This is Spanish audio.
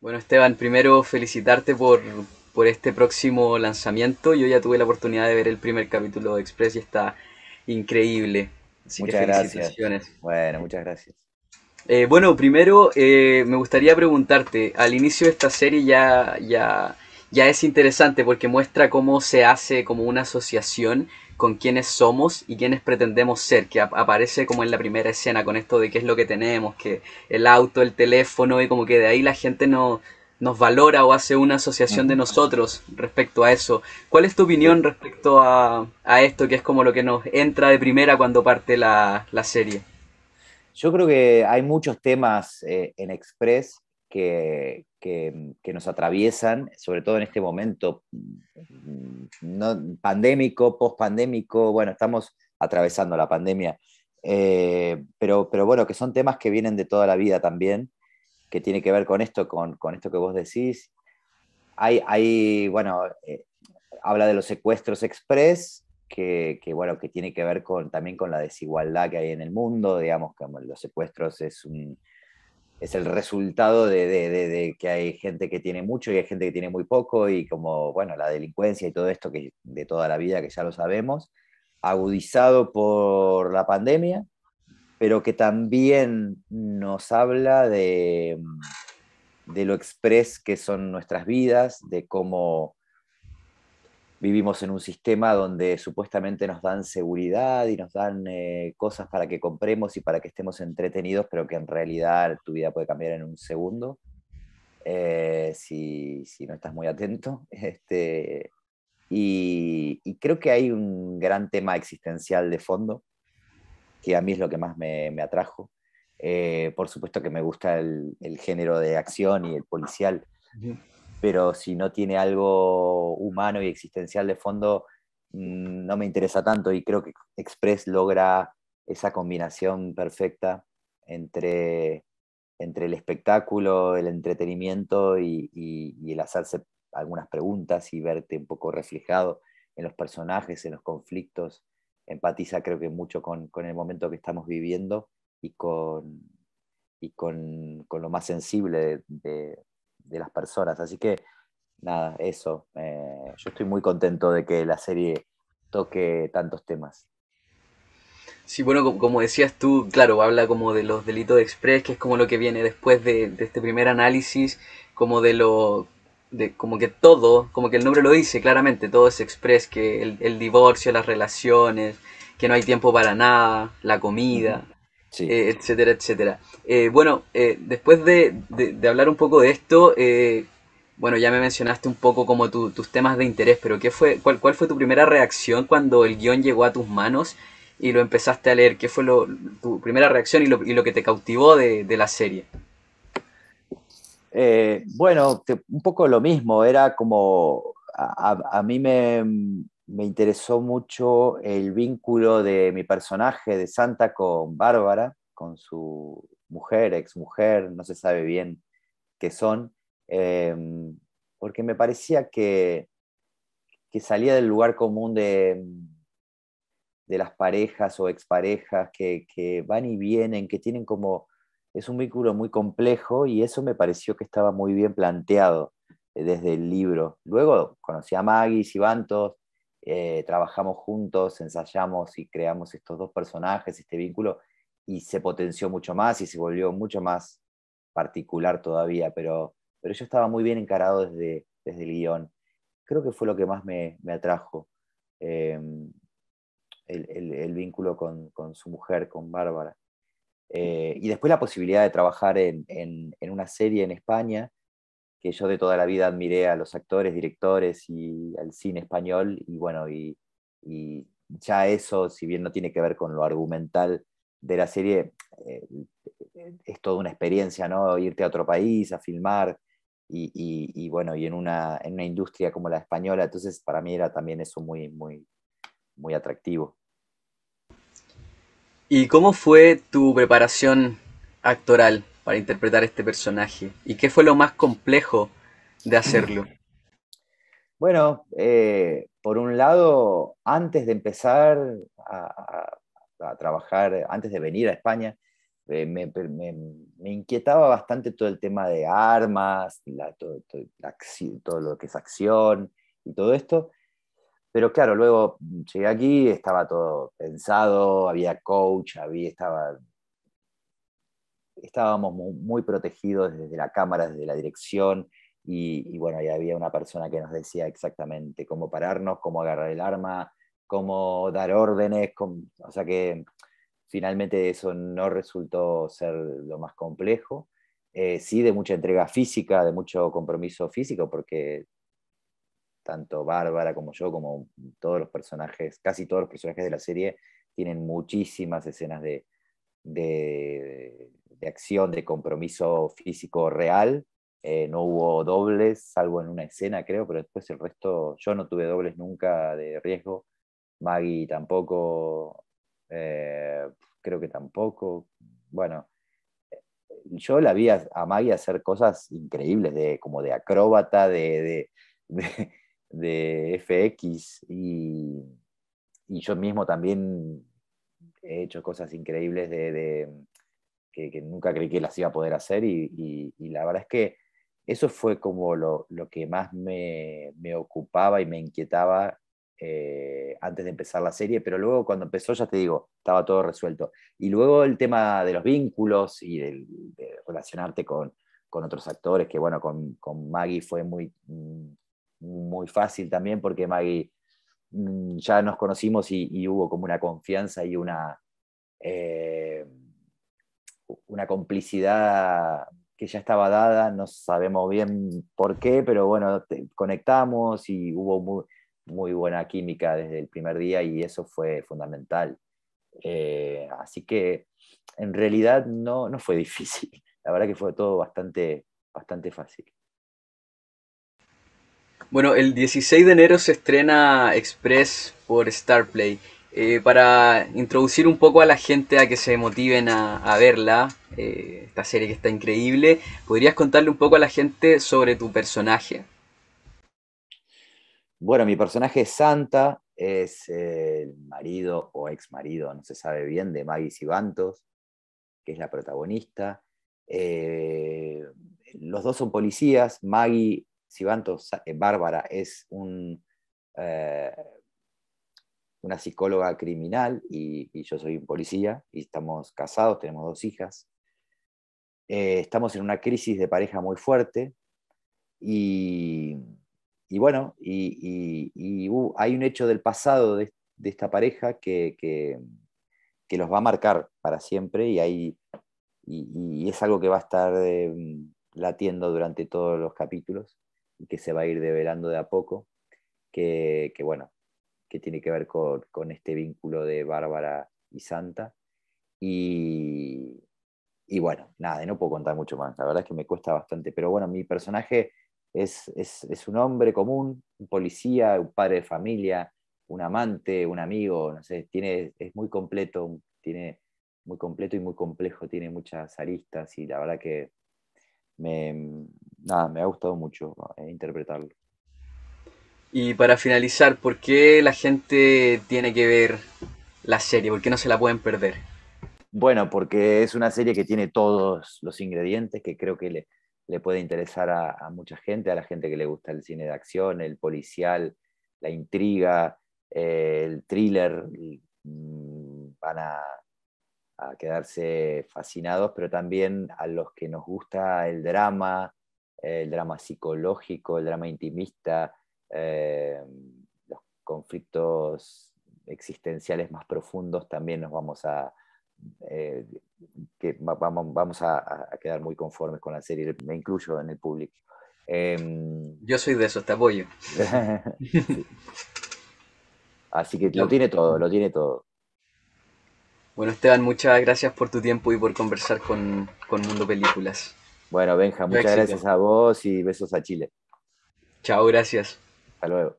Bueno, Esteban, primero felicitarte por, por este próximo lanzamiento. Yo ya tuve la oportunidad de ver el primer capítulo de Express y está increíble. Así Muchas que gracias. felicitaciones. Bueno, muchas gracias. Eh, bueno, primero eh, me gustaría preguntarte, al inicio de esta serie ya, ya, ya es interesante porque muestra cómo se hace como una asociación con quiénes somos y quiénes pretendemos ser, que ap- aparece como en la primera escena con esto de qué es lo que tenemos, que el auto, el teléfono y como que de ahí la gente no, nos valora o hace una asociación de nosotros respecto a eso. ¿Cuál es tu opinión respecto a, a esto que es como lo que nos entra de primera cuando parte la, la serie? Yo creo que hay muchos temas eh, en Express que, que- que nos atraviesan, sobre todo en este momento no, pandémico, post-pandémico. Bueno, estamos atravesando la pandemia, eh, pero, pero bueno, que son temas que vienen de toda la vida también, que tiene que ver con esto, con, con esto que vos decís. Hay, hay bueno, eh, habla de los secuestros express, que, que, bueno, que tiene que ver con, también con la desigualdad que hay en el mundo, digamos que los secuestros es, un, es el resultado de, de, que hay gente que tiene mucho y hay gente que tiene muy poco, y como, bueno, la delincuencia y todo esto que de toda la vida, que ya lo sabemos, agudizado por la pandemia, pero que también nos habla de, de lo express que son nuestras vidas, de cómo vivimos en un sistema donde supuestamente nos dan seguridad y nos dan eh, cosas para que compremos y para que estemos entretenidos, pero que en realidad tu vida puede cambiar en un segundo eh, si, si, no estás muy atento. Este, y, y, creo que hay un gran tema existencial de fondo, que a mí es lo que más me, me atrajo. Eh, por supuesto que me gusta el, el, género de acción y el policial. Pero si no tiene algo humano y existencial de fondo, mm, no me interesa tanto y creo que Express logra esa combinación perfecta entre, entre el espectáculo, el entretenimiento y, el hacerse algunas preguntas y verte un poco reflejado en los personajes, en los conflictos. Empatiza creo que mucho con, el momento que estamos viviendo y con, y con, con lo más sensible de, de las personas. Así que, nada, eso. Eh, yo estoy muy contento de que la serie toque tantos temas. Sí, bueno, como decías tú, claro, habla como de los delitos de Express, que es como lo que viene después de, de este primer análisis, como de lo, de como que todo, como que el nombre lo dice claramente, todo es Express, que el, el divorcio, las relaciones, que no hay tiempo para nada, la comida, uh -huh. Sí. eh, etcétera, etcétera. Eh, bueno, eh, después de, de, de, hablar un poco de esto, bueno, ya me mencionaste un poco como tu, tus temas de interés, pero ¿qué fue, cuál, ¿cuál fue tu primera reacción cuando el guion llegó a tus manos y lo empezaste a leer? ¿Qué fue lo, tu primera reacción y lo, y lo que te cautivó de, de la serie? Bueno, te, un poco lo mismo, era como, a, a, a mí me, me, interesó mucho el vínculo de mi personaje de Santa con Bárbara, con su mujer, ex mujer, no se sabe bien qué son, eh, porque me parecía que, que, salía del lugar común de, de las parejas o exparejas que, que van y vienen, que tienen como es un vínculo muy complejo y eso me pareció que estaba muy bien planteado desde el libro. Luego conocí a Maggie Sibantos, eh, trabajamos juntos, ensayamos y creamos estos dos personajes, este vínculo, y se potenció mucho más y se volvió mucho más particular todavía, pero, pero yo estaba muy bien encarado desde, desde el guion. Creo que fue lo que más me, me atrajo, eh, el, el, vínculo con, con su mujer, con Bárbara. Eh, y después la posibilidad de trabajar en, en, una serie en España, que yo de toda la vida admiré a los actores, directores y al cine español, y bueno, y, ya eso, si bien no tiene que ver con lo argumental de la serie, eh, es toda una experiencia, ¿no? Irte a otro país, a filmar, y, y, y bueno, y en una, en una industria como la española, entonces para mí era también eso muy, muy, muy atractivo. ¿Y cómo fue tu preparación actoral para interpretar este personaje? ¿Y qué fue lo más complejo de hacerlo? Bueno, eh, por un lado, antes de empezar a, trabajar, antes de venir a España, eh, me, inquietaba bastante todo el tema de armas, todo, todo, lo que es acción y todo esto. Pero claro, luego llegué aquí, estaba todo pensado, había coach, había, estaba, estábamos muy, protegidos desde la cámara, desde la dirección, y, bueno, ahí había una persona que nos decía exactamente cómo pararnos, cómo agarrar el arma, cómo dar órdenes, o sea que Finalmente eso no resultó ser lo más complejo. Eh, sí de mucha entrega física, de mucho compromiso físico, porque tanto Bárbara como yo, como todos los personajes, casi todos los personajes de la serie, tienen muchísimas escenas de, de, acción, de compromiso físico real. Eh, no hubo dobles, salvo en una escena, creo, pero después el resto, yo no tuve dobles nunca de riesgo. Maggie tampoco, eh, creo que tampoco. Bueno, yo la vi a, Maggie hacer cosas increíbles, de, como de acróbata, de, de, FX, y, yo mismo también he hecho cosas increíbles de, que, nunca creí que las iba a poder hacer, y, la verdad es que eso fue como lo, que más me, me, ocupaba y me inquietaba eh, antes de empezar la serie, pero luego cuando empezó, ya te digo, estaba todo resuelto. Y luego el tema de los vínculos y de, relacionarte con, con, otros actores, que bueno, con, con, Maggie fue muy, mm, muy fácil también, porque Maggie mm, ya nos conocimos y, hubo como una confianza y una, eh, una complicidad que ya estaba dada, no sabemos bien por qué, pero bueno, conectamos y hubo muy, muy buena química desde el primer día y eso fue fundamental. Eh, así que en realidad no, no fue difícil, la verdad que fue todo bastante, bastante fácil. Bueno, el 16 de enero se estrena Express por Starplay. Eh, para introducir un poco a la gente a que se motiven a, verla, eh, esta serie que está increíble, ¿podrías contarle un poco a la gente sobre tu personaje? Bueno, mi personaje es Santa, es el marido o ex marido, no se sabe bien, de Maggie Sibantos, que es la protagonista. Eh, los dos son policías. Maggie Sibantos, eh, Bárbara, es eh, una psicóloga criminal y, yo soy un policía y estamos casados, tenemos dos hijas. estamos en una crisis de pareja muy fuerte y bueno, y, hay un hecho del pasado de, esta pareja que, que, los va a marcar para siempre y, hay, y, es algo que va a estar latiendo durante todos los capítulos que se va a ir develando de a poco, que, bueno, que tiene que ver con, este vínculo de Bárbara y Santa. Y, y bueno, nada, no puedo contar mucho más, la verdad es que me cuesta bastante, pero bueno, mi personaje es, un hombre común, un policía, un padre de familia, un amante, un amigo, no sé, tiene, es muy completo, tiene muy completo y muy complejo, tiene muchas aristas y la verdad que me, nada, me ha gustado mucho eh, interpretarlo. Y para finalizar, ¿por qué la gente tiene que ver la serie? ¿Por qué no se la pueden perder? Bueno, porque es una serie que tiene todos los ingredientes que creo que le, le puede interesar a, mucha gente, a la gente que le gusta el cine de acción, el policial, la intriga, eh, el thriller, mm, van a, quedarse fascinados, pero también a los que nos gusta el drama, el drama psicológico, el drama intimista, eh, los conflictos existenciales más profundos, también nos vamos a, eh, que vamos, vamos a, quedar muy conformes con la serie, me incluyo en el público. Em, Yo soy de eso, te apoyo. Así que lo tiene todo, lo tiene todo. Bueno, Esteban, muchas gracias por tu tiempo y por conversar con, con Mundo Películas. Bueno, Benja, muchas gracias a vos y besos a Chile. Chao, gracias. Hasta luego.